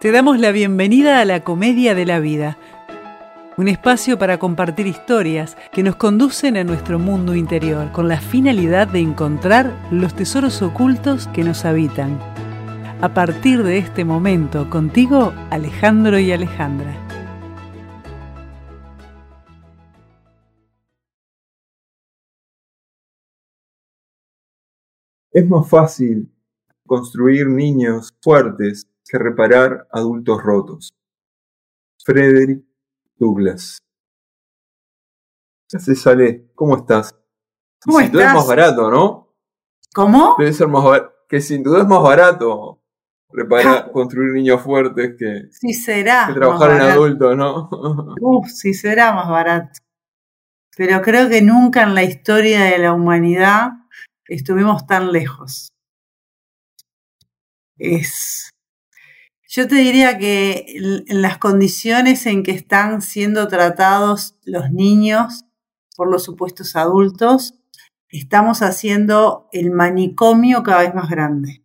Te damos la bienvenida a la Comedia de la Vida, un espacio para compartir historias que nos conducen a nuestro mundo interior con la finalidad de encontrar los tesoros ocultos que nos habitan. A partir de este momento, contigo, Alejandro y Alejandra. Es más fácil construir niños fuertes que reparar adultos rotos. Frederick Douglass. ¿Qué haces, Ale? ¿Cómo estás? ¿Cómo sin duda es más barato, ¿no? ¿Cómo? Debe ser más barato. Que sin duda es más barato reparar, construir niños fuertes que, sí será que trabajar en adultos, ¿no? Uf, sí será más barato. Pero creo que nunca en la historia de la humanidad estuvimos tan lejos. Es yo te diría que las condiciones en que están siendo tratados los niños por los supuestos adultos, estamos haciendo el manicomio cada vez más grande.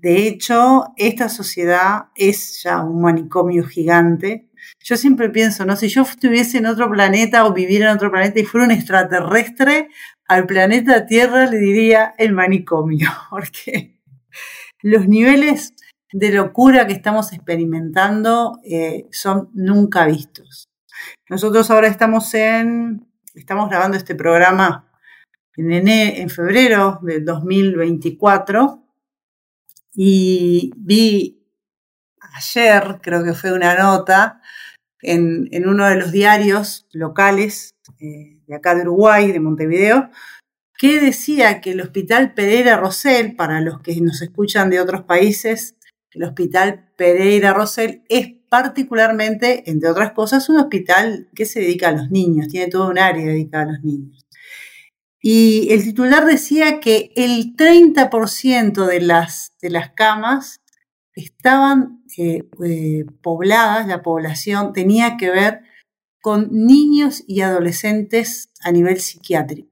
De hecho, esta sociedad es ya un manicomio gigante. Yo siempre pienso, ¿no? Si yo estuviese en otro planeta o viviera en otro planeta y fuera un extraterrestre, al planeta Tierra le diría el manicomio, porque los niveles de locura que estamos experimentando eh, son nunca vistos. Nosotros ahora estamos en, estamos grabando este programa en, en febrero del 2024 y vi ayer, creo que fue una nota, en, en uno de los diarios locales eh, de acá de Uruguay, de Montevideo, que decía que el Hospital Pereira Rosell, para los que nos escuchan de otros países, el Hospital Pereira Rosell es particularmente, entre otras cosas, un hospital que se dedica a los niños, tiene todo un área dedicada a los niños. Y el titular decía que el 30% de las, de las camas estaban eh, eh, pobladas, la población tenía que ver con niños y adolescentes a nivel psiquiátrico.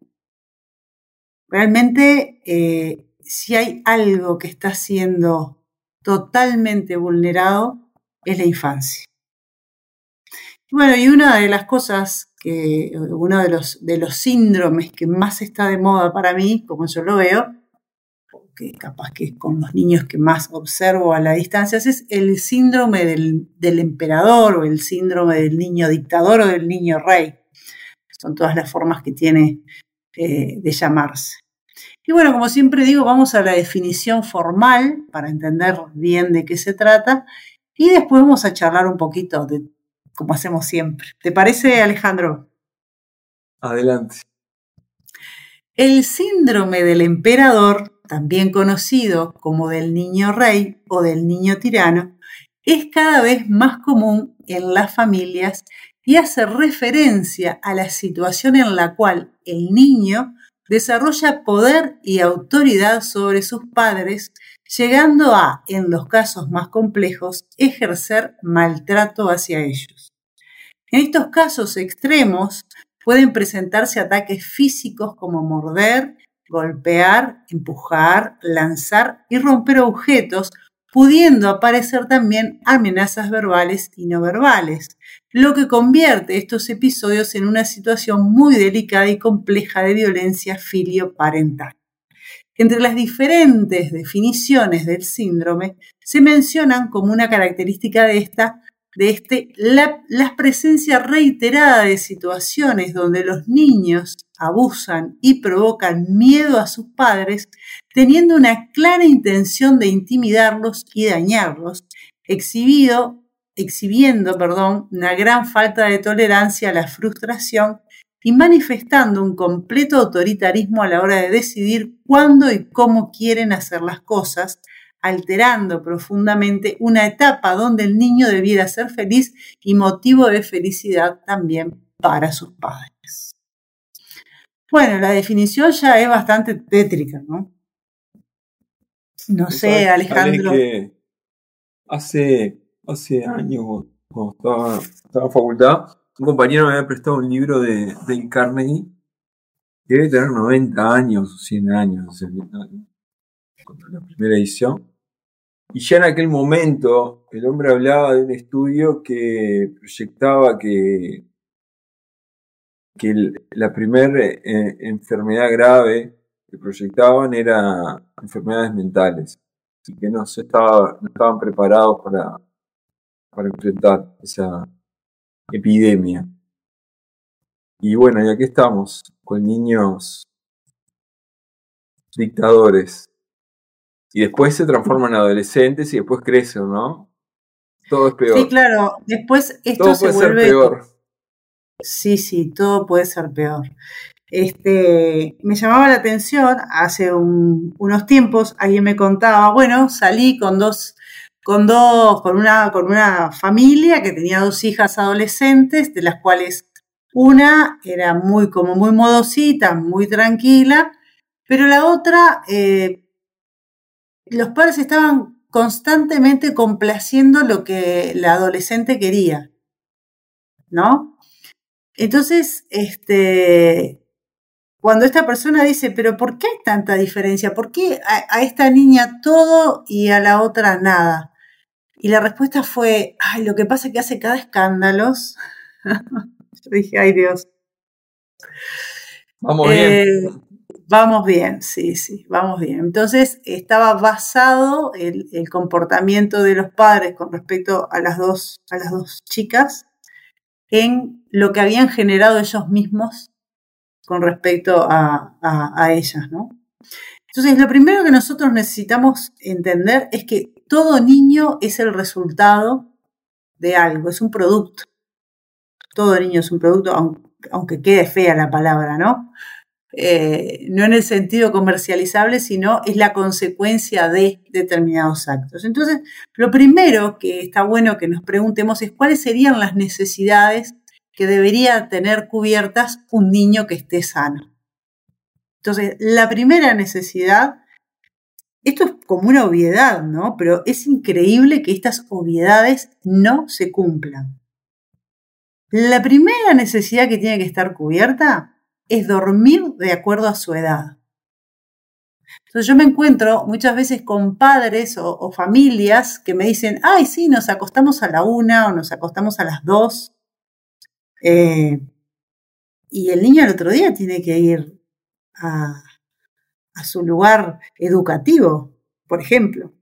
Realmente, eh, si hay algo que está haciendo totalmente vulnerado es la infancia. Bueno, y una de las cosas que, uno de los, de los síndromes que más está de moda para mí, como yo lo veo, que capaz que con los niños que más observo a la distancia, es el síndrome del, emperador o el síndrome del niño dictador o del niño rey. Son todas las formas que tiene eh, de llamarse. Y bueno, como siempre digo, vamos a la definición formal para entender bien de qué se trata y después vamos a charlar un poquito de como hacemos siempre. ¿Te parece, Alejandro? Adelante. El síndrome del emperador, también conocido como del niño rey o del niño tirano, es cada vez más común en las familias y hace referencia a la situación en la cual el niño desarrolla poder y autoridad sobre sus padres, llegando a, en los casos más complejos, ejercer maltrato hacia ellos. En estos casos extremos pueden presentarse ataques físicos como morder, golpear, empujar, lanzar y romper objetos, pudiendo aparecer también amenazas verbales y no verbales, lo que convierte estos episodios en una situación muy delicada y compleja de violencia filioparental. Entre las diferentes definiciones del síndrome se mencionan como una característica de esta de este la, la, presencia reiterada de situaciones donde los niños abusan y provocan miedo a sus padres, teniendo una clara intención de intimidarlos y dañarlos, exhibiendo perdón, una gran falta de tolerancia a la frustración y manifestando un completo autoritarismo a la hora de decidir cuándo y cómo quieren hacer las cosas, alterando profundamente una etapa donde el niño debiera ser feliz y motivo de felicidad también para sus padres. Bueno, la definición ya es bastante tétrica, ¿no? No sé, Alejandro. hace hace años, cuando estaba, estaba, en facultad, un compañero me había prestado un libro de Dale Carnegie, que debe tener 90 años o 100 años, la primera edición. Y ya en aquel momento el hombre hablaba de un estudio que proyectaba que, que la primera eh, enfermedad grave que proyectaban era enfermedades mentales. Así que no, se estaba, no estaban preparados para, para enfrentar esa epidemia. Y bueno, y aquí estamos, con niños dictadores. Y después se transforman en adolescentes y después crecen, ¿no? Todo es peor. Sí, claro. Después esto todo se puede vuelve. ser peor. Sí, sí, todo puede ser peor. Este, me llamaba la atención, hace un- unos tiempos alguien me contaba, bueno, salí con dos, con dos, con una, con una familia que tenía dos hijas adolescentes, de las cuales una era muy, como muy modosita, muy tranquila, pero la otra, eh, los padres estaban constantemente complaciendo lo que la adolescente quería, ¿no? Entonces, este, cuando esta persona dice, pero ¿por qué hay tanta diferencia? ¿Por qué a, a esta niña todo y a la otra nada? Y la respuesta fue, ay, lo que pasa es que hace cada escándalos. Yo dije, ay Dios. Vamos Eh, bien. Vamos bien, sí, sí, vamos bien. Entonces estaba basado el, el comportamiento de los padres con respecto a las dos, a las dos chicas en lo que habían generado ellos mismos con respecto a, a- ellas, ¿no? Entonces, lo primero que nosotros necesitamos entender es que todo niño es el resultado de algo, es un producto. Todo niño es un producto, aun- aunque quede fea la palabra, ¿no? Eh, no en el sentido comercializable, sino es la consecuencia de determinados actos. Entonces, lo primero que está bueno que nos preguntemos es cuáles serían las necesidades que debería tener cubiertas un niño que esté sano. Entonces, la primera necesidad, esto es como una obviedad, ¿no? Pero es increíble que estas obviedades no se cumplan. La primera necesidad que tiene que estar cubierta es dormir de acuerdo a su edad. Entonces yo me encuentro muchas veces con padres o, familias que me dicen, ay, sí, nos acostamos a la una o nos acostamos a las dos. Eh, y el niño el otro día tiene que ir a, a su lugar educativo, por ejemplo.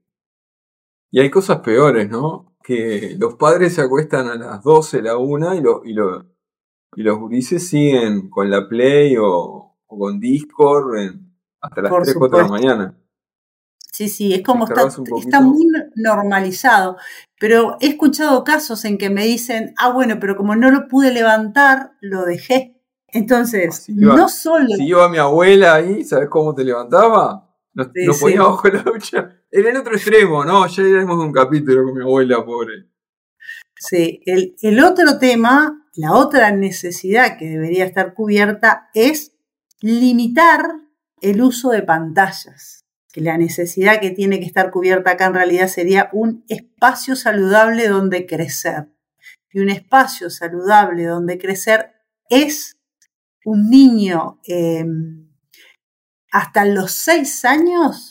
Y hay cosas peores, ¿no? Que los padres se acuestan a las 12, la 1 y, y, lo- y los gurises siguen con la Play o, o con Discord en- hasta las Por 3, 4 de la supuesto. mañana. Sí, sí, es como está, está muy normalizado. Pero he escuchado casos en que me dicen, ah, bueno, pero como no lo pude levantar, lo dejé. Entonces, Así iba. no solo... Si iba mi abuela ahí, ¿sabes cómo te levantaba? Nos, Sí, nos sí. ponía bajo la ducha. Era el otro extremo, ¿no? Ya iremos un capítulo con mi abuela, pobre. Sí, el, el otro tema, la otra necesidad que debería estar cubierta es limitar el uso de pantallas. Que la necesidad que tiene que estar cubierta acá en realidad sería un espacio saludable donde crecer. Y un espacio saludable donde crecer es un niño eh, hasta los seis años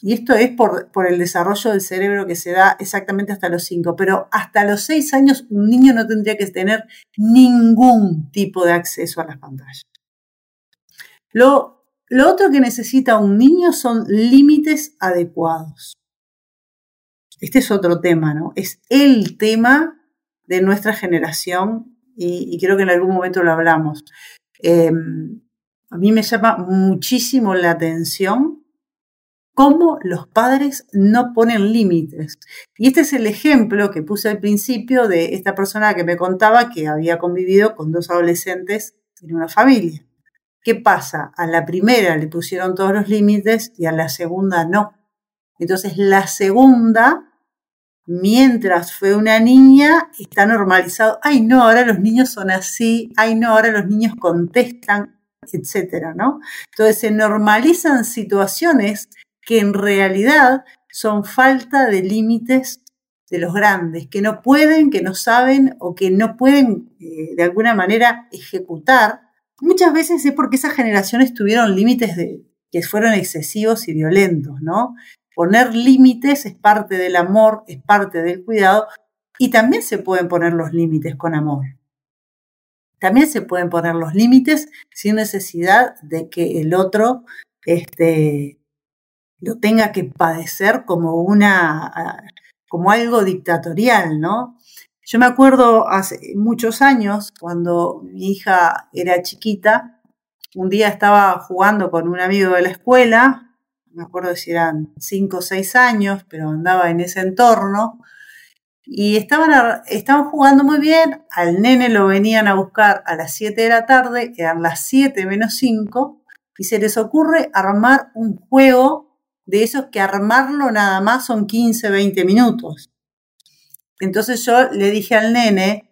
y esto es por, por, el desarrollo del cerebro que se da exactamente hasta los 5, pero hasta los 6 años un niño no tendría que tener ningún tipo de acceso a las pantallas. Lo, lo otro que necesita un niño son límites adecuados. Este es otro tema, ¿no? Es el tema de nuestra generación y, creo que en algún momento lo hablamos. Eh, a mí me llama muchísimo la atención cómo los padres no ponen límites. Y este es el ejemplo que puse al principio de esta persona que me contaba que había convivido con dos adolescentes en una familia. ¿Qué pasa? A la primera le pusieron todos los límites y a la segunda no. Entonces la segunda, mientras fue una niña, está normalizado. Ay, no, ahora los niños son así. Ay, no, ahora los niños contestan, etcétera, ¿no? Entonces se normalizan situaciones que en realidad son falta de límites de los grandes, que no pueden, que no saben o que no pueden eh, de alguna manera ejecutar. Muchas veces es porque esas generaciones tuvieron límites de, que fueron excesivos y violentos, ¿no? Poner límites es parte del amor, es parte del cuidado y también se pueden poner los límites con amor. También se pueden poner los límites sin necesidad de que el otro este, lo tenga que padecer como una como algo dictatorial, ¿no? Yo me acuerdo hace muchos años, cuando mi hija era chiquita, un día estaba jugando con un amigo de la escuela, me acuerdo si eran cinco o seis años, pero andaba en ese entorno, y estaban, estaban jugando muy bien, al nene lo venían a buscar a las 7 de la tarde, eran las 7 menos 5, y se les ocurre armar un juego de esos que armarlo nada más son 15, 20 minutos. Entonces yo le dije al nene,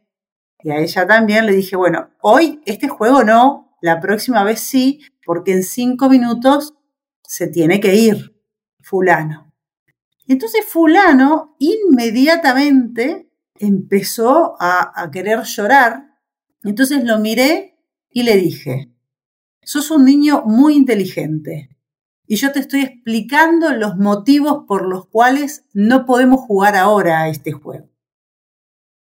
y a ella también, le dije, bueno, hoy este juego no, la próxima vez sí, porque en 5 minutos se tiene que ir fulano. Entonces fulano inmediatamente empezó a, a querer llorar. Entonces lo miré y le dije, sos un niño muy inteligente y yo te estoy explicando los motivos por los cuales no podemos jugar ahora a este juego.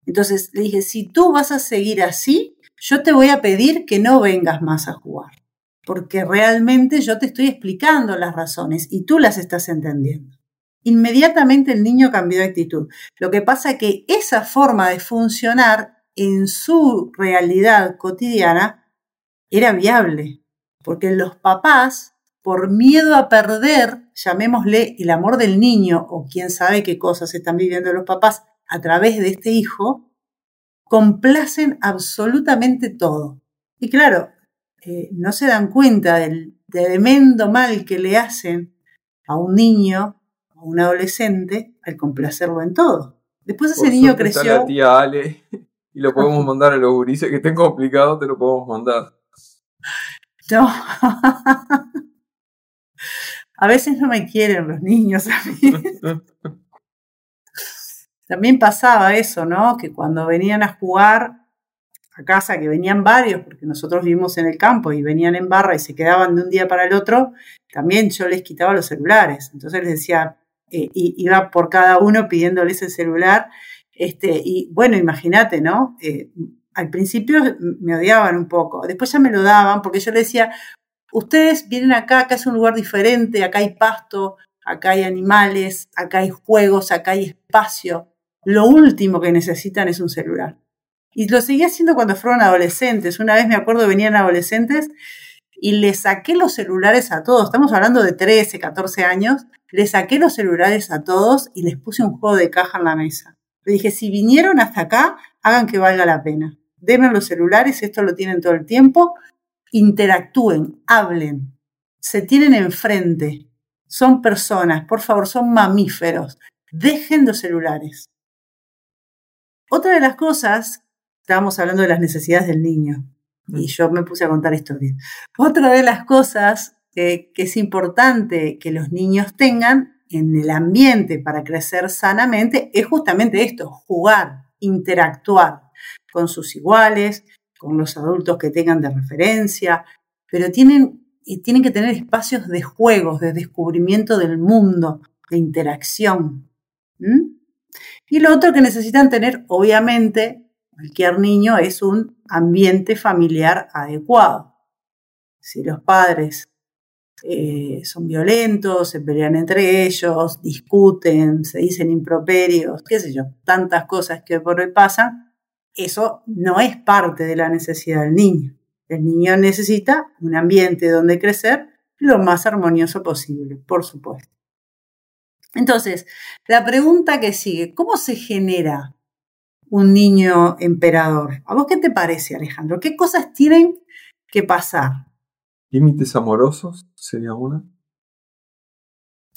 Entonces le dije, si tú vas a seguir así, yo te voy a pedir que no vengas más a jugar, porque realmente yo te estoy explicando las razones y tú las estás entendiendo. Inmediatamente el niño cambió de actitud. Lo que pasa es que esa forma de funcionar en su realidad cotidiana era viable, porque los papás, por miedo a perder, llamémosle el amor del niño o quién sabe qué cosas están viviendo los papás a través de este hijo, complacen absolutamente todo. Y claro, eh, no se dan cuenta del tremendo mal que le hacen a un niño, a un adolescente, al complacerlo en todo. Después ese niño creció. la tía Ale y lo podemos mandar a los gurises que estén complicados, te lo podemos mandar. No. a veces no me quieren los niños a mí. También pasaba eso, ¿no? Que cuando venían a jugar a casa, que venían varios, porque nosotros vivimos en el campo y venían en barra y se quedaban de un día para el otro, también yo les quitaba los celulares. Entonces les decía, eh, iba por cada uno pidiéndoles el celular. Este, y bueno, imagínate, ¿no? Eh, al principio me odiaban un poco, después ya me lo daban porque yo les decía, ustedes vienen acá, acá es un lugar diferente, acá hay pasto, acá hay animales, acá hay juegos, acá hay espacio lo último que necesitan es un celular. Y lo seguí haciendo cuando fueron adolescentes. Una vez me acuerdo venían adolescentes y les saqué los celulares a todos. Estamos hablando de 13, 14 años. Les saqué los celulares a todos y les puse un juego de caja en la mesa. Le dije, si vinieron hasta acá, hagan que valga la pena. Denme los celulares, esto lo tienen todo el tiempo. Interactúen, hablen, se tienen enfrente. Son personas, por favor, son mamíferos. Dejen los celulares. Otra de las cosas, estábamos hablando de las necesidades del niño y mm. yo me puse a contar historias. Otra de las cosas que es importante que los niños tengan en el ambiente para crecer sanamente es justamente esto, jugar, interactuar con sus iguales, con los adultos que tengan de referencia, pero tienen, tienen que tener espacios de juegos, de descubrimiento del mundo, de interacción. Y lo otro que necesitan tener, obviamente, cualquier niño, es un ambiente familiar adecuado. Si los padres eh, son violentos, se pelean entre ellos, discuten, se dicen improperios, qué sé yo, tantas cosas que por hoy pasan, eso no es parte de la necesidad del niño. El niño necesita un ambiente donde crecer lo más armonioso posible, por supuesto. Entonces, la pregunta que sigue, ¿cómo se genera un niño emperador? ¿A vos qué te parece, Alejandro? ¿Qué cosas tienen que pasar? Límites amorosos sería una.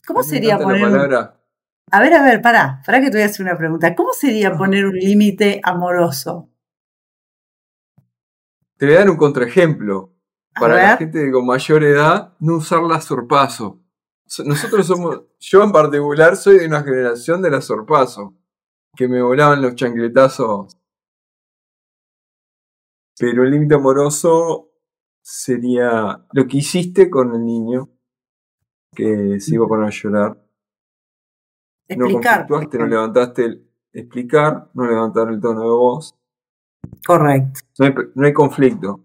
¿Cómo sería poner A ver, a ver, pará, para que te voy a hacer una pregunta. ¿Cómo sería poner un límite amoroso? Te voy a dar un contraejemplo. Para la gente con mayor edad, no usarla a sorpaso. Nosotros somos, yo en particular soy de una generación de la sorpaso, que me volaban los chancletazos. Pero el límite amoroso sería lo que hiciste con el niño, que se iba a poner a llorar. Explicar. No no levantaste el explicar, no levantar el tono de voz. Correcto. No hay, conflicto.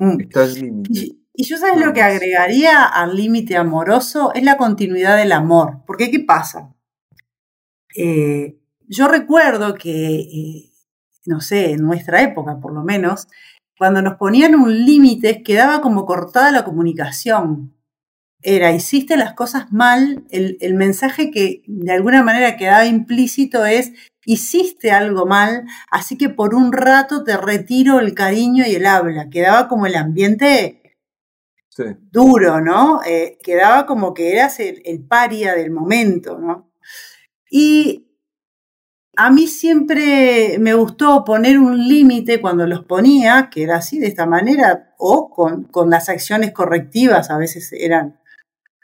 Mm. Está el límite. Y yo sabes lo que agregaría al límite amoroso es la continuidad del amor. Porque ¿qué pasa? Eh, yo recuerdo que, eh, no sé, en nuestra época por lo menos, cuando nos ponían un límite quedaba como cortada la comunicación. Era, hiciste las cosas mal, el, el mensaje que de alguna manera quedaba implícito es, hiciste algo mal, así que por un rato te retiro el cariño y el habla. Quedaba como el ambiente duro, ¿no? Eh, quedaba como que eras el, paria del momento, ¿no? Y a mí siempre me gustó poner un límite cuando los ponía, que era así, de esta manera, o con, con las acciones correctivas, a veces eran,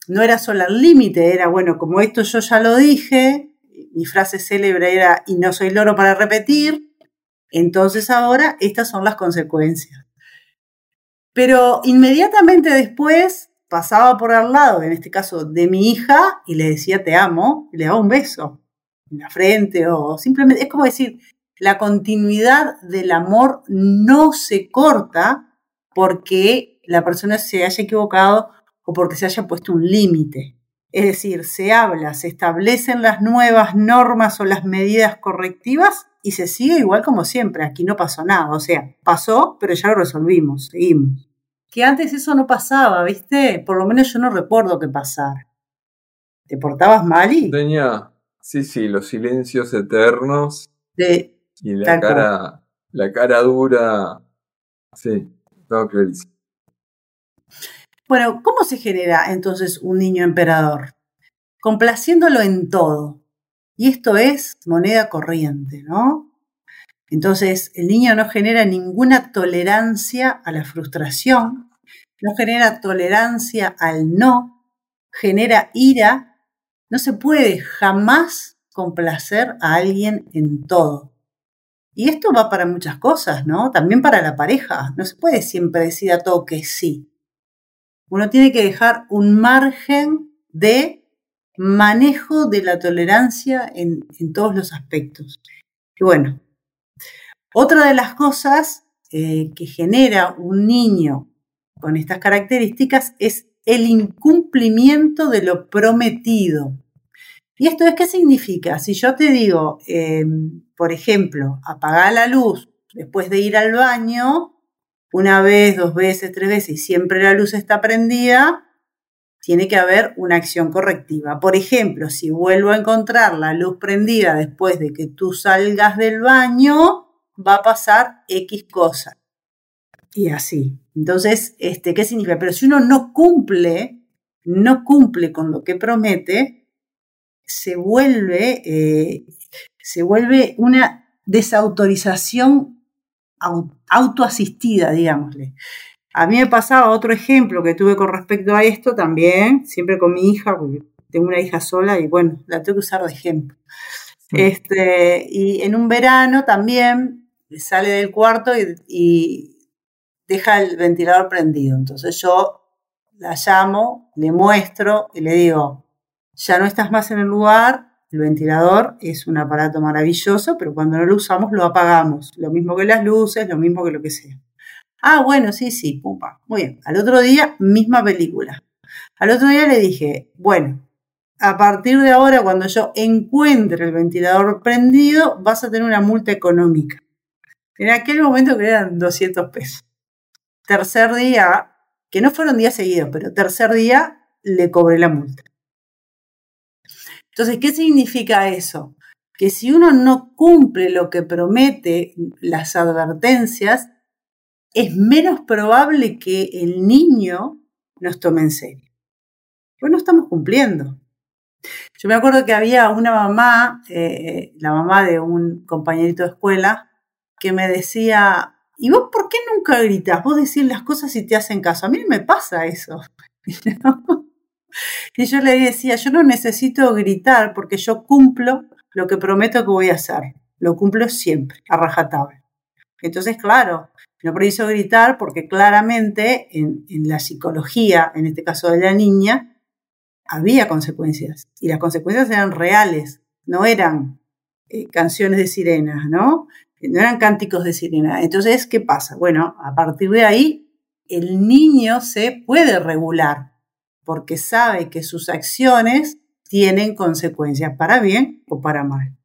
no era solo el límite, era, bueno, como esto yo ya lo dije, mi frase célebre era, y no soy loro para repetir, entonces ahora estas son las consecuencias. Pero inmediatamente después pasaba por al lado, en este caso de mi hija, y le decía te amo, y le daba un beso en la frente, o simplemente, es como decir, la continuidad del amor no se corta porque la persona se haya equivocado o porque se haya puesto un límite. Es decir, se habla, se establecen las nuevas normas o las medidas correctivas y se sigue igual como siempre. Aquí no pasó nada. O sea, pasó, pero ya lo resolvimos, seguimos. Que antes eso no pasaba, ¿viste? Por lo menos yo no recuerdo que pasara. ¿Te portabas mal y? Tenía, sí, sí, los silencios eternos. Sí. Y la cara, la cara dura. Sí, estaba clarísimo. Bueno, ¿cómo se genera entonces un niño emperador? Complaciéndolo en todo. Y esto es moneda corriente, ¿no? Entonces, el niño no genera ninguna tolerancia a la frustración, no genera tolerancia al no, genera ira. No se puede jamás complacer a alguien en todo. Y esto va para muchas cosas, ¿no? También para la pareja. No se puede siempre decir a todo que sí. Uno tiene que dejar un margen de manejo de la tolerancia en, todos los aspectos. Bueno, otra de las cosas eh, que genera un niño con estas características es el incumplimiento de lo prometido. ¿Y esto es qué significa? Si yo te digo, em, por ejemplo, apagar la luz después de ir al baño, una vez, dos veces, tres veces y siempre la luz está prendida, tiene que haber una acción correctiva. Por ejemplo, si vuelvo a encontrar la luz prendida después de que tú salgas del baño, va a pasar X cosa. Y así. Entonces, este, ¿qué significa? Pero si uno no cumple, no cumple con lo que promete, se vuelve, eh, se vuelve una desautorización autoasistida, digámosle. A mí me pasaba otro ejemplo que tuve con respecto a esto también, siempre con mi hija, porque tengo una hija sola y bueno, la tengo que usar de ejemplo. Este, y en un verano también sale del cuarto y, deja el ventilador prendido. Entonces yo la llamo, le muestro y le digo, ya no estás más en el lugar, el ventilador es un aparato maravilloso, pero cuando no lo usamos lo apagamos. Lo mismo que las luces, lo mismo que lo que sea. Ah, bueno, sí, sí, pumpa. Muy bien. Al otro día, misma película. Al otro día le dije, bueno, a partir de ahora, cuando yo encuentre el ventilador prendido, vas a tener una multa económica. En aquel momento que eran 200 pesos. Tercer día, que no fueron días seguidos, pero tercer día le cobré la multa. Entonces, ¿qué significa eso? Que si uno no cumple lo que promete, las advertencias, es menos probable que el niño nos tome en serio. Pues no estamos cumpliendo. Yo me acuerdo que había una mamá, eh, la mamá de un compañerito de escuela, que me decía, ¿y vos por qué nunca gritas? Vos decís las cosas y te hacen caso. A mí no me pasa eso. Y yo le decía, yo no necesito gritar porque yo cumplo lo que prometo que voy a hacer. Lo cumplo siempre, a rajatabla. Entonces, claro, no preciso gritar porque claramente en, la psicología, en este caso de la niña, había consecuencias y las consecuencias eran reales. no eran eh, canciones de sirenas, ¿no? No eran cánticos de sirena. Entonces, ¿qué pasa? Bueno, a partir de ahí, el niño se puede regular porque sabe que sus acciones tienen consecuencias para bien o para mal.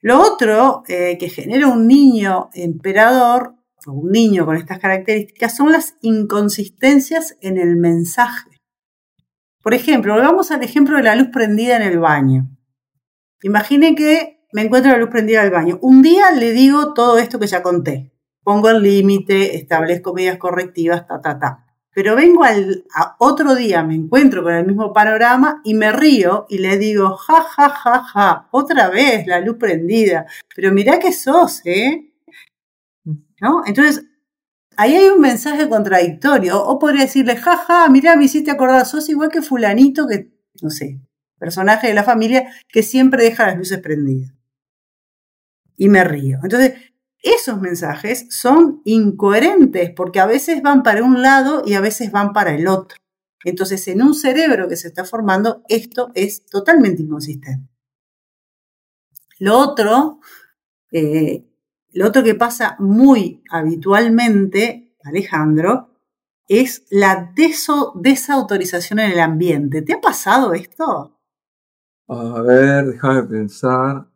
Lo otro eh, que genera un niño emperador o un niño con estas características son las inconsistencias en el mensaje. Por ejemplo, volvamos al ejemplo de la luz prendida en el baño. Imaginen que me encuentro la luz prendida en el baño. Un día le digo todo esto que ya conté. Pongo el límite, establezco medidas correctivas, ta, ta, ta. Pero vengo al otro día, me encuentro con el mismo panorama y me río y le digo, ja, ja, ja, ja, otra vez la luz prendida. Pero mirá que sos, ¿eh? ¿No? Entonces, ahí hay un mensaje contradictorio. O podría decirle, ja, ja, mirá, me hiciste acordar, sos igual que fulanito que, no sé, personaje de la familia que siempre deja las luces prendidas. Y me río. Entonces, esos mensajes son incoherentes porque a veces van para un lado y a veces van para el otro. Entonces, en un cerebro que se está formando, esto es totalmente inconsistente. Lo otro, eh, lo otro que pasa muy habitualmente, Alejandro, es la desautorización en el ambiente. ¿Te ha pasado esto? A ver, déjame pensar.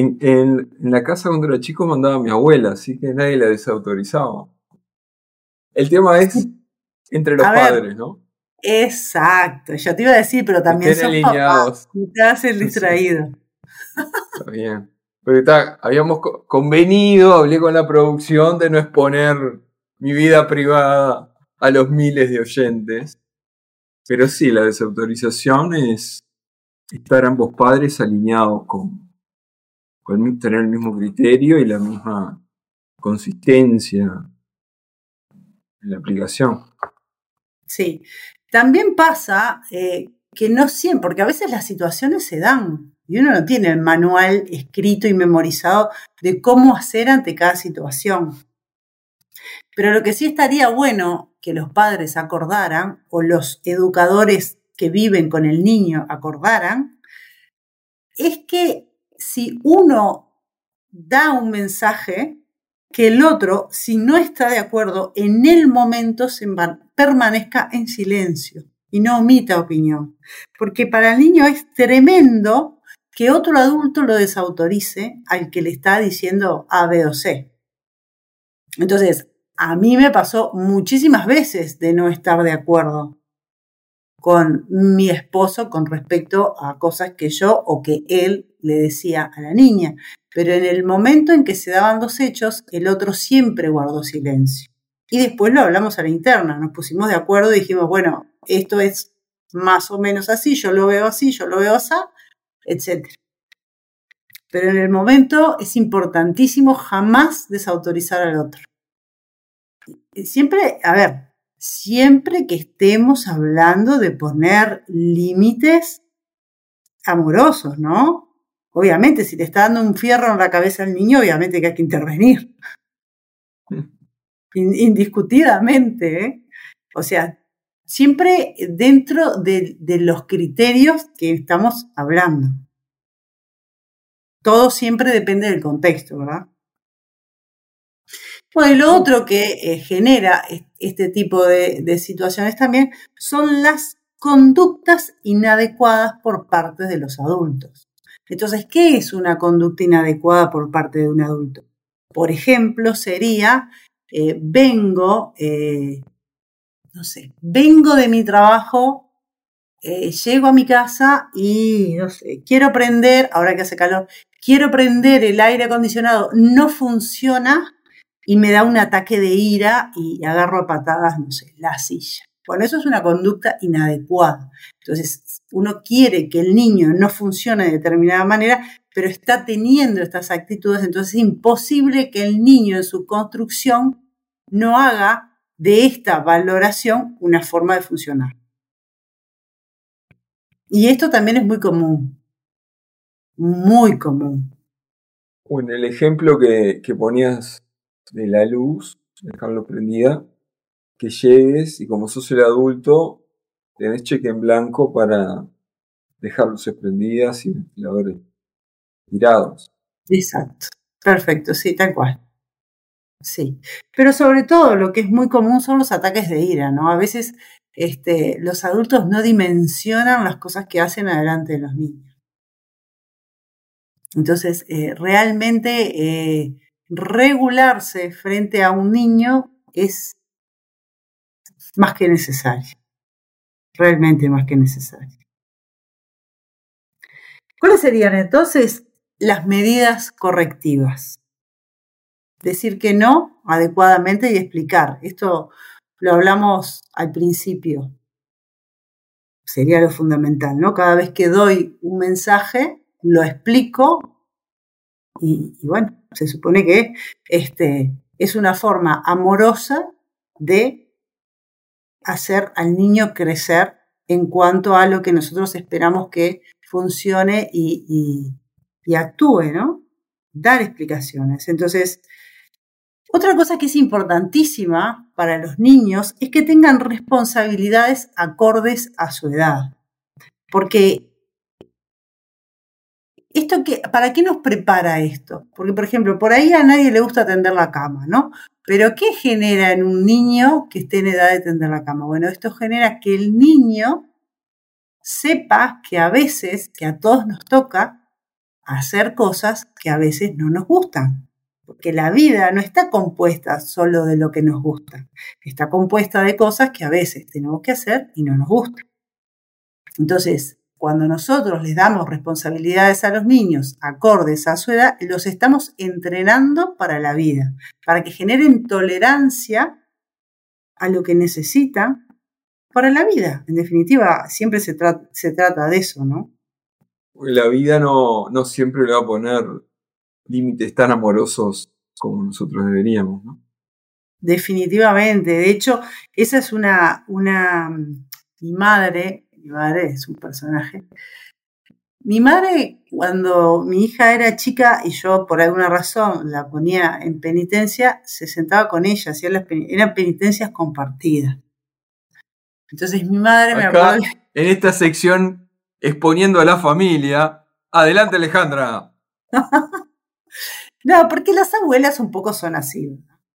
En, la casa cuando era chico mandaba a mi abuela, así que nadie la desautorizaba. El tema es entre los padres, ¿no? Exacto, yo te iba a decir, pero también son papás, te hacen distraído. Está bien. Pero está, habíamos convenido, hablé con la producción de no exponer mi vida privada a los miles de oyentes. Pero sí, la desautorización es estar ambos padres alineados con, tener el mismo criterio y la misma consistencia en la aplicación. Sí, también pasa eh, que no siempre, porque a veces las situaciones se dan y uno no tiene el manual escrito y memorizado de cómo hacer ante cada situación. Pero lo que sí estaría bueno que los padres acordaran o los educadores que viven con el niño acordaran es que si uno da un mensaje, que el otro, si no está de acuerdo, en el momento permanezca en silencio y no omita opinión. Porque para el niño es tremendo que otro adulto lo desautorice al que le está diciendo A, B o C. Entonces, a mí me pasó muchísimas veces de no estar de acuerdo con mi esposo con respecto a cosas que yo o que él le decía a la niña. Pero en el momento en que se daban los hechos, el otro siempre guardó silencio. Y después lo hablamos a la interna, nos pusimos de acuerdo y dijimos, bueno, esto es más o menos así, yo lo veo así, yo lo veo así, etc. Pero en el momento es importantísimo jamás desautorizar al otro. Siempre, a ver, siempre que estemos hablando de poner límites amorosos, ¿no? Obviamente, si te está dando un fierro en la cabeza al niño, obviamente que hay que intervenir. Indiscutidamente, ¿eh? O sea, siempre dentro de, de los criterios que estamos hablando. Todo siempre depende del contexto, ¿verdad? Bueno, y lo otro que eh, genera este tipo de, situaciones también son las conductas inadecuadas por parte de los adultos. Entonces, ¿qué es una conducta inadecuada por parte de un adulto? Por ejemplo, sería, eh, vengo, eh, no sé, vengo de mi trabajo, llego a mi casa y, no sé, quiero prender, ahora que hace calor, quiero prender el aire acondicionado, no funciona, y me da un ataque de ira y agarro a patadas, no sé, la silla. Bueno, eso es una conducta inadecuada. Entonces, uno quiere que el niño no funcione de determinada manera, pero está teniendo estas actitudes, entonces es imposible que el niño en su construcción no haga de esta valoración una forma de funcionar. Y esto también es muy común, muy común. Bueno, el ejemplo que, que ponías de la luz, dejarlo prendida, que llegues y como sos el adulto, tenés cheque en blanco para dejar luces prendidas y ventiladores tirados. Exacto, perfecto, sí, tal cual. Sí, pero sobre todo lo que es muy común son los ataques de ira, ¿no? A veces este, los adultos no dimensionan las cosas que hacen adelante de los niños. Entonces, eh, realmente eh, regularse frente a un niño es más que necesario, realmente más que necesario. ¿Cuáles serían entonces las medidas correctivas? Decir que no adecuadamente y explicar. Esto lo hablamos al principio. Sería lo fundamental, ¿no? Cada vez que doy un mensaje, lo explico y, bueno, se supone que este, es una forma amorosa de hacer al niño crecer en cuanto a lo que nosotros esperamos que funcione y, y actúe, ¿no? Dar explicaciones. Entonces, otra cosa que es importantísima para los niños es que tengan responsabilidades acordes a su edad. Porque esto que, ¿para qué nos prepara esto? Porque, por ejemplo, por ahí a nadie le gusta tender la cama, ¿no? Pero ¿qué genera en un niño que esté en edad de tender la cama? Bueno, esto genera que el niño sepa que a veces, que a todos nos toca, hacer cosas que a veces no nos gustan porque la vida no está compuesta solo de lo que nos gusta, está compuesta de cosas que a veces tenemos que hacer y no nos gustan. Entonces, cuando nosotros les damos responsabilidades a los niños acordes a su edad, los estamos entrenando para la vida, para que generen tolerancia a lo que necesitan para la vida. En definitiva, siempre se, se trata de eso, ¿no? La vida no, no siempre le va a poner límites tan amorosos como nosotros deberíamos, ¿no? Definitivamente. De hecho, esa es una, una, mi madre, mi madre es un personaje. Mi madre, cuando mi hija era chica y yo por alguna razón la ponía en penitencia, se sentaba con ella, hacía las, eran penitencias compartidas. Entonces mi madre me acuerdo... En esta sección, exponiendo a la familia. Adelante, Alejandra. No, porque las abuelas un poco son así.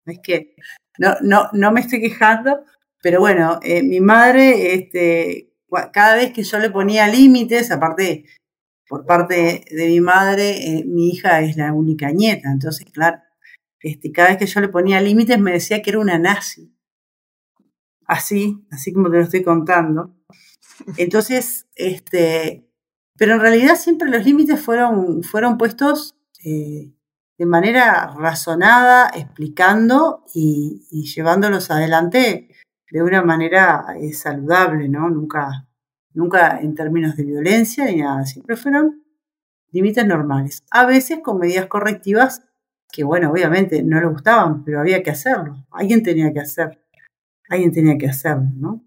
Es que no, no, no me estoy quejando, pero bueno, eh, mi madre, este, cada vez que yo le ponía límites, aparte, por parte de mi madre, eh, mi hija es la única nieta, entonces, claro, este, cada vez que yo le ponía límites me decía que era una nazi. Así, así como te lo estoy contando. Entonces, este, pero en realidad siempre los límites fueron, fueron puestos eh, de manera razonada, explicando y, llevándolos adelante de una manera eh, saludable, ¿no? Nunca, nunca en términos de violencia ni nada, siempre fueron límites normales. A veces con medidas correctivas que, bueno, obviamente no le gustaban, pero había que hacerlo. Alguien tenía que hacer, alguien tenía que hacerlo, ¿no?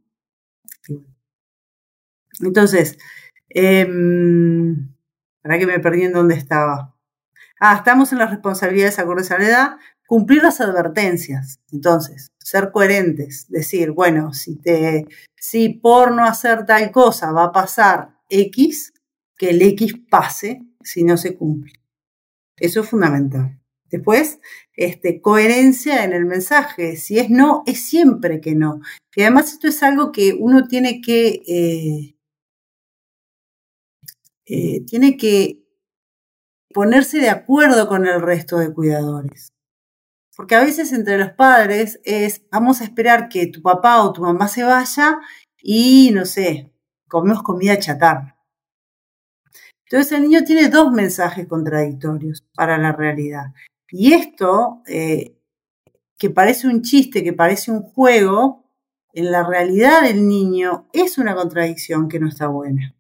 Entonces, eh, ¿para que me perdí en dónde estaba? Ah, estamos en las responsabilidades acordes a la cumplir las advertencias. Entonces, ser coherentes, decir, bueno, si te, si por no hacer tal cosa va a pasar X, que el X pase si no se cumple. Eso es fundamental. Después, este, coherencia en el mensaje. Si es no, es siempre que no. Y además esto es algo que uno tiene que, eh, eh, tiene que ponerse de acuerdo con el resto de cuidadores. Porque a veces entre los padres es, vamos a esperar que tu papá o tu mamá se vaya y, no sé, comemos comida chatarra. Entonces el niño tiene dos mensajes contradictorios para la realidad. Y esto, eh, que parece un chiste, que parece un juego, en la realidad del niño es una contradicción que no está buena.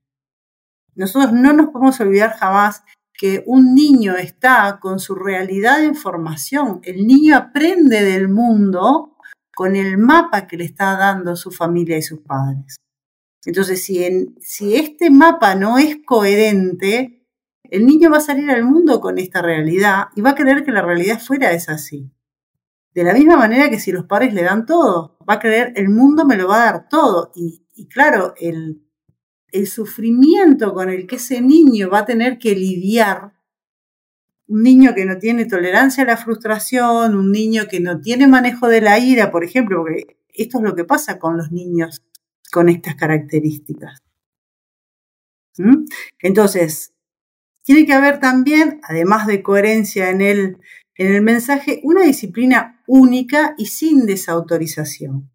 Nosotros no nos podemos olvidar jamás que un niño está con su realidad de información. El niño aprende del mundo con el mapa que le está dando su familia y sus padres. Entonces, si, este mapa no es coherente, el niño va a salir al mundo con esta realidad y va a creer que la realidad fuera es así. De la misma manera que si los padres le dan todo, va a creer el mundo me lo va a dar todo. Y claro, el, el sufrimiento con el que ese niño va a tener que lidiar, un niño que no tiene tolerancia a la frustración, un niño que no tiene manejo de la ira, por ejemplo, porque esto es lo que pasa con los niños con estas características. ¿Mm? Entonces, tiene que haber también, además de coherencia en el, en el mensaje, una disciplina única y sin desautorización.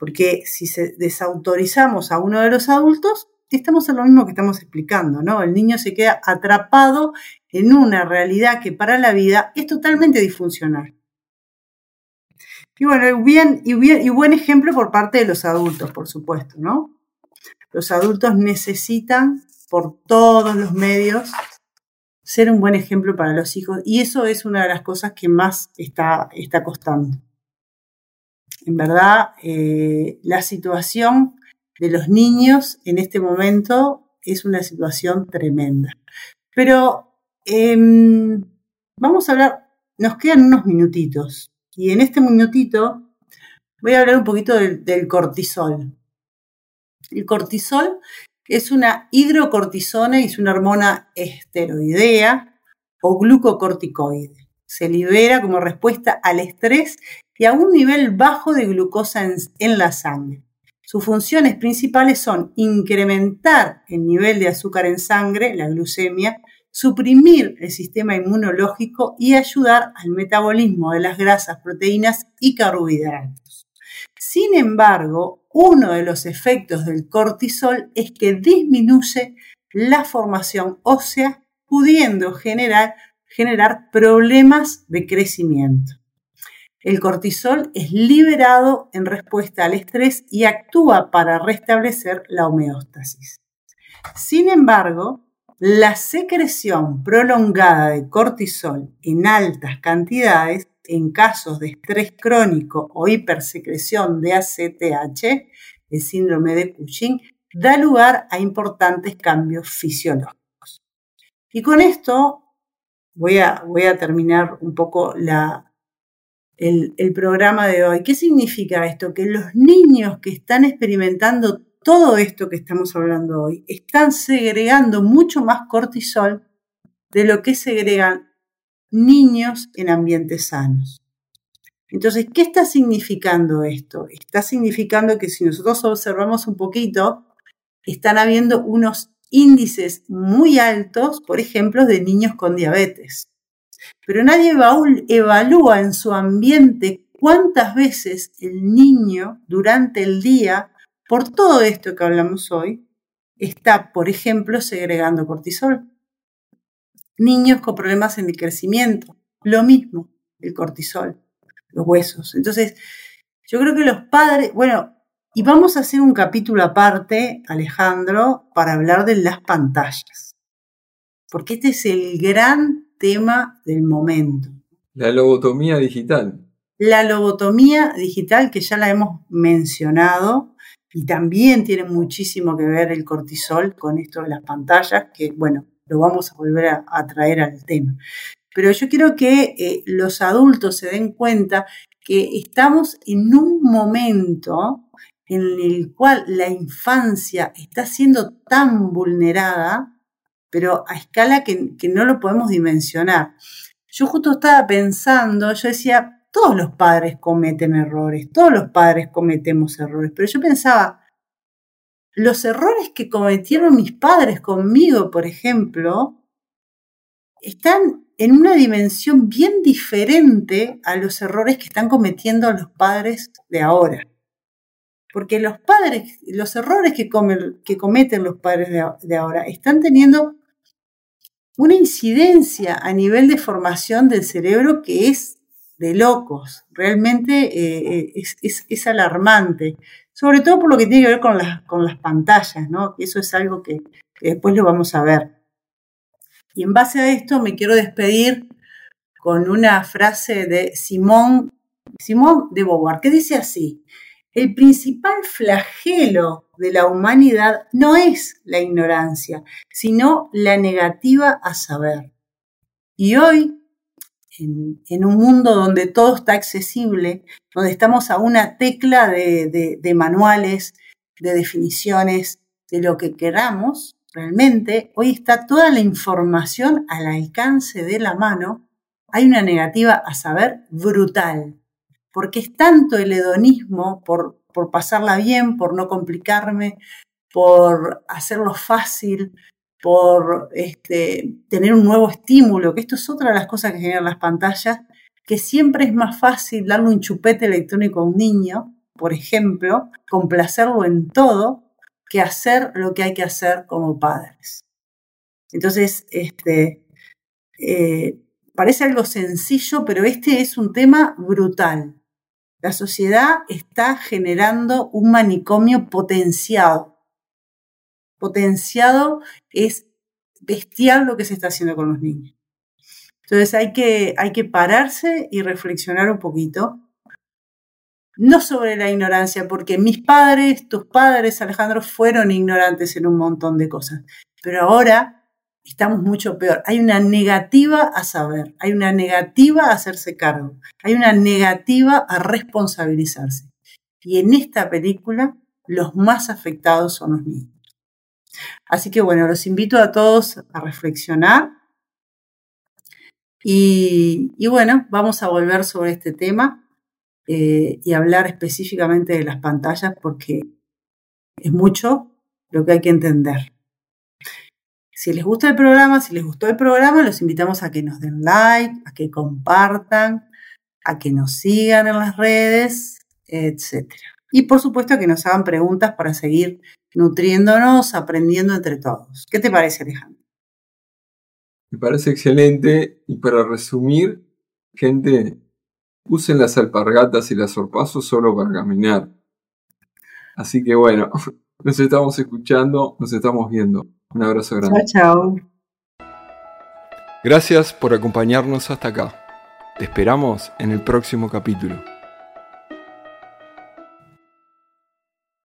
Porque si desautorizamos a uno de los adultos, estamos en lo mismo que estamos explicando, ¿no? El niño se queda atrapado en una realidad que para la vida es totalmente disfuncional. Y bueno, y, buen ejemplo por parte de los adultos, por supuesto, ¿no? Los adultos necesitan por todos los medios ser un buen ejemplo para los hijos y eso es una de las cosas que más está costando. En verdad, eh, la situación de los niños en este momento es una situación tremenda. Pero em, vamos a hablar, nos quedan unos minutitos y en este minutito voy a hablar un poquito del cortisol. El cortisol es una hidrocortisona y es una hormona esteroidea o glucocorticoide. Se libera como respuesta al estrés y a un nivel bajo de glucosa en, la sangre. Sus funciones principales son incrementar el nivel de azúcar en sangre, la glucemia, suprimir el sistema inmunológico y ayudar al metabolismo de las grasas, proteínas y carbohidratos. Sin embargo, uno de los efectos del cortisol es que disminuye la formación ósea, pudiendo generar, generar problemas de crecimiento. El cortisol es liberado en respuesta al estrés y actúa para restablecer la homeostasis. Sin embargo, la secreción prolongada de cortisol en altas cantidades en casos de estrés crónico o hipersecreción de ACTH, el síndrome de Cushing, da lugar a importantes cambios fisiológicos. Y con esto voy a, voy a terminar un poco la, el, programa de hoy. ¿Qué significa esto? Que los niños que están experimentando todo esto que estamos hablando hoy están segregando mucho más cortisol de lo que segregan niños en ambientes sanos. Entonces, ¿qué está significando esto? Está significando que si nosotros observamos un poquito, están habiendo unos índices muy altos, por ejemplo, de niños con diabetes. Pero nadie evalúa en su ambiente cuántas veces el niño durante el día, por todo esto que hablamos hoy, está, por ejemplo, segregando cortisol niños con problemas en el crecimiento. Lo mismo, el cortisol, los huesos. Entonces, yo creo que los padres, bueno, y vamos a hacer un capítulo aparte, Alejandro, para hablar de las pantallas. Porque este es el gran tema del momento. La lobotomía digital. La lobotomía digital, que ya la hemos mencionado, y también tiene muchísimo que ver el cortisol con esto de las pantallas, que bueno, lo vamos a volver a, traer al tema. Pero yo quiero que eh, los adultos se den cuenta que estamos en un momento en el cual la infancia está siendo tan vulnerada, pero a escala que, no lo podemos dimensionar. Yo justo estaba pensando, yo decía, todos los padres cometen errores, todos los padres cometemos errores, pero yo pensaba, los errores que cometieron mis padres conmigo, por ejemplo, están en una dimensión bien diferente a los errores que están cometiendo los padres de ahora. Porque los padres, los errores que cometen los padres de, ahora están teniendo una incidencia a nivel de formación del cerebro que es de locos. Realmente eh, eh, es, alarmante sobre todo por lo que tiene que ver con las, con las pantallas, ¿no? Eso es algo que, después lo vamos a ver. Y en base a esto me quiero despedir con una frase de Simón, Simón de Beauvoir, que dice así, el principal flagelo de la humanidad no es la ignorancia, sino la negativa a saber. Y hoy en, un mundo donde todo está accesible, donde estamos a una tecla de, manuales, de definiciones, de lo que queramos, realmente, hoy está toda la información al alcance de la mano. Hay una negativa a saber brutal, porque es tanto el hedonismo por, por pasarla bien, por no complicarme, por hacerlo fácil, por este, tener un nuevo estímulo, que esto es otra de las cosas que generan las pantallas, que siempre es más fácil darle un chupete electrónico a un niño, por ejemplo, complacerlo en todo, que hacer lo que hay que hacer como padres. Entonces, este, eh, parece algo sencillo, pero este es un tema brutal. La sociedad está generando un manicomio potenciado potenciado, es bestial lo que se está haciendo con los niños. Entonces hay que, hay que pararse y reflexionar un poquito. No sobre la ignorancia, porque mis padres, tus padres, Alejandro, fueron ignorantes en un montón de cosas. Pero ahora estamos mucho peor. Hay una negativa a saber, hay una negativa a hacerse cargo, hay una negativa a responsabilizarse. Y en esta película los más afectados son los niños. Así que bueno, los invito a todos a reflexionar. Y, bueno, vamos a volver sobre este tema eh, y hablar específicamente de las pantallas porque es mucho lo que hay que entender. Si les gusta el programa, si les gustó el programa, los invitamos a que nos den like, a que compartan, a que nos sigan en las redes, etc. Y por supuesto que nos hagan preguntas para seguir nutriéndonos, aprendiendo entre todos. ¿Qué te parece, Alejandro? Me parece excelente y para resumir, gente, usen las alpargatas y las sorpasos solo para caminar. Así que bueno, nos estamos escuchando, nos estamos viendo. Un abrazo grande. Chao, chao. Gracias por acompañarnos hasta acá. Te esperamos en el próximo capítulo.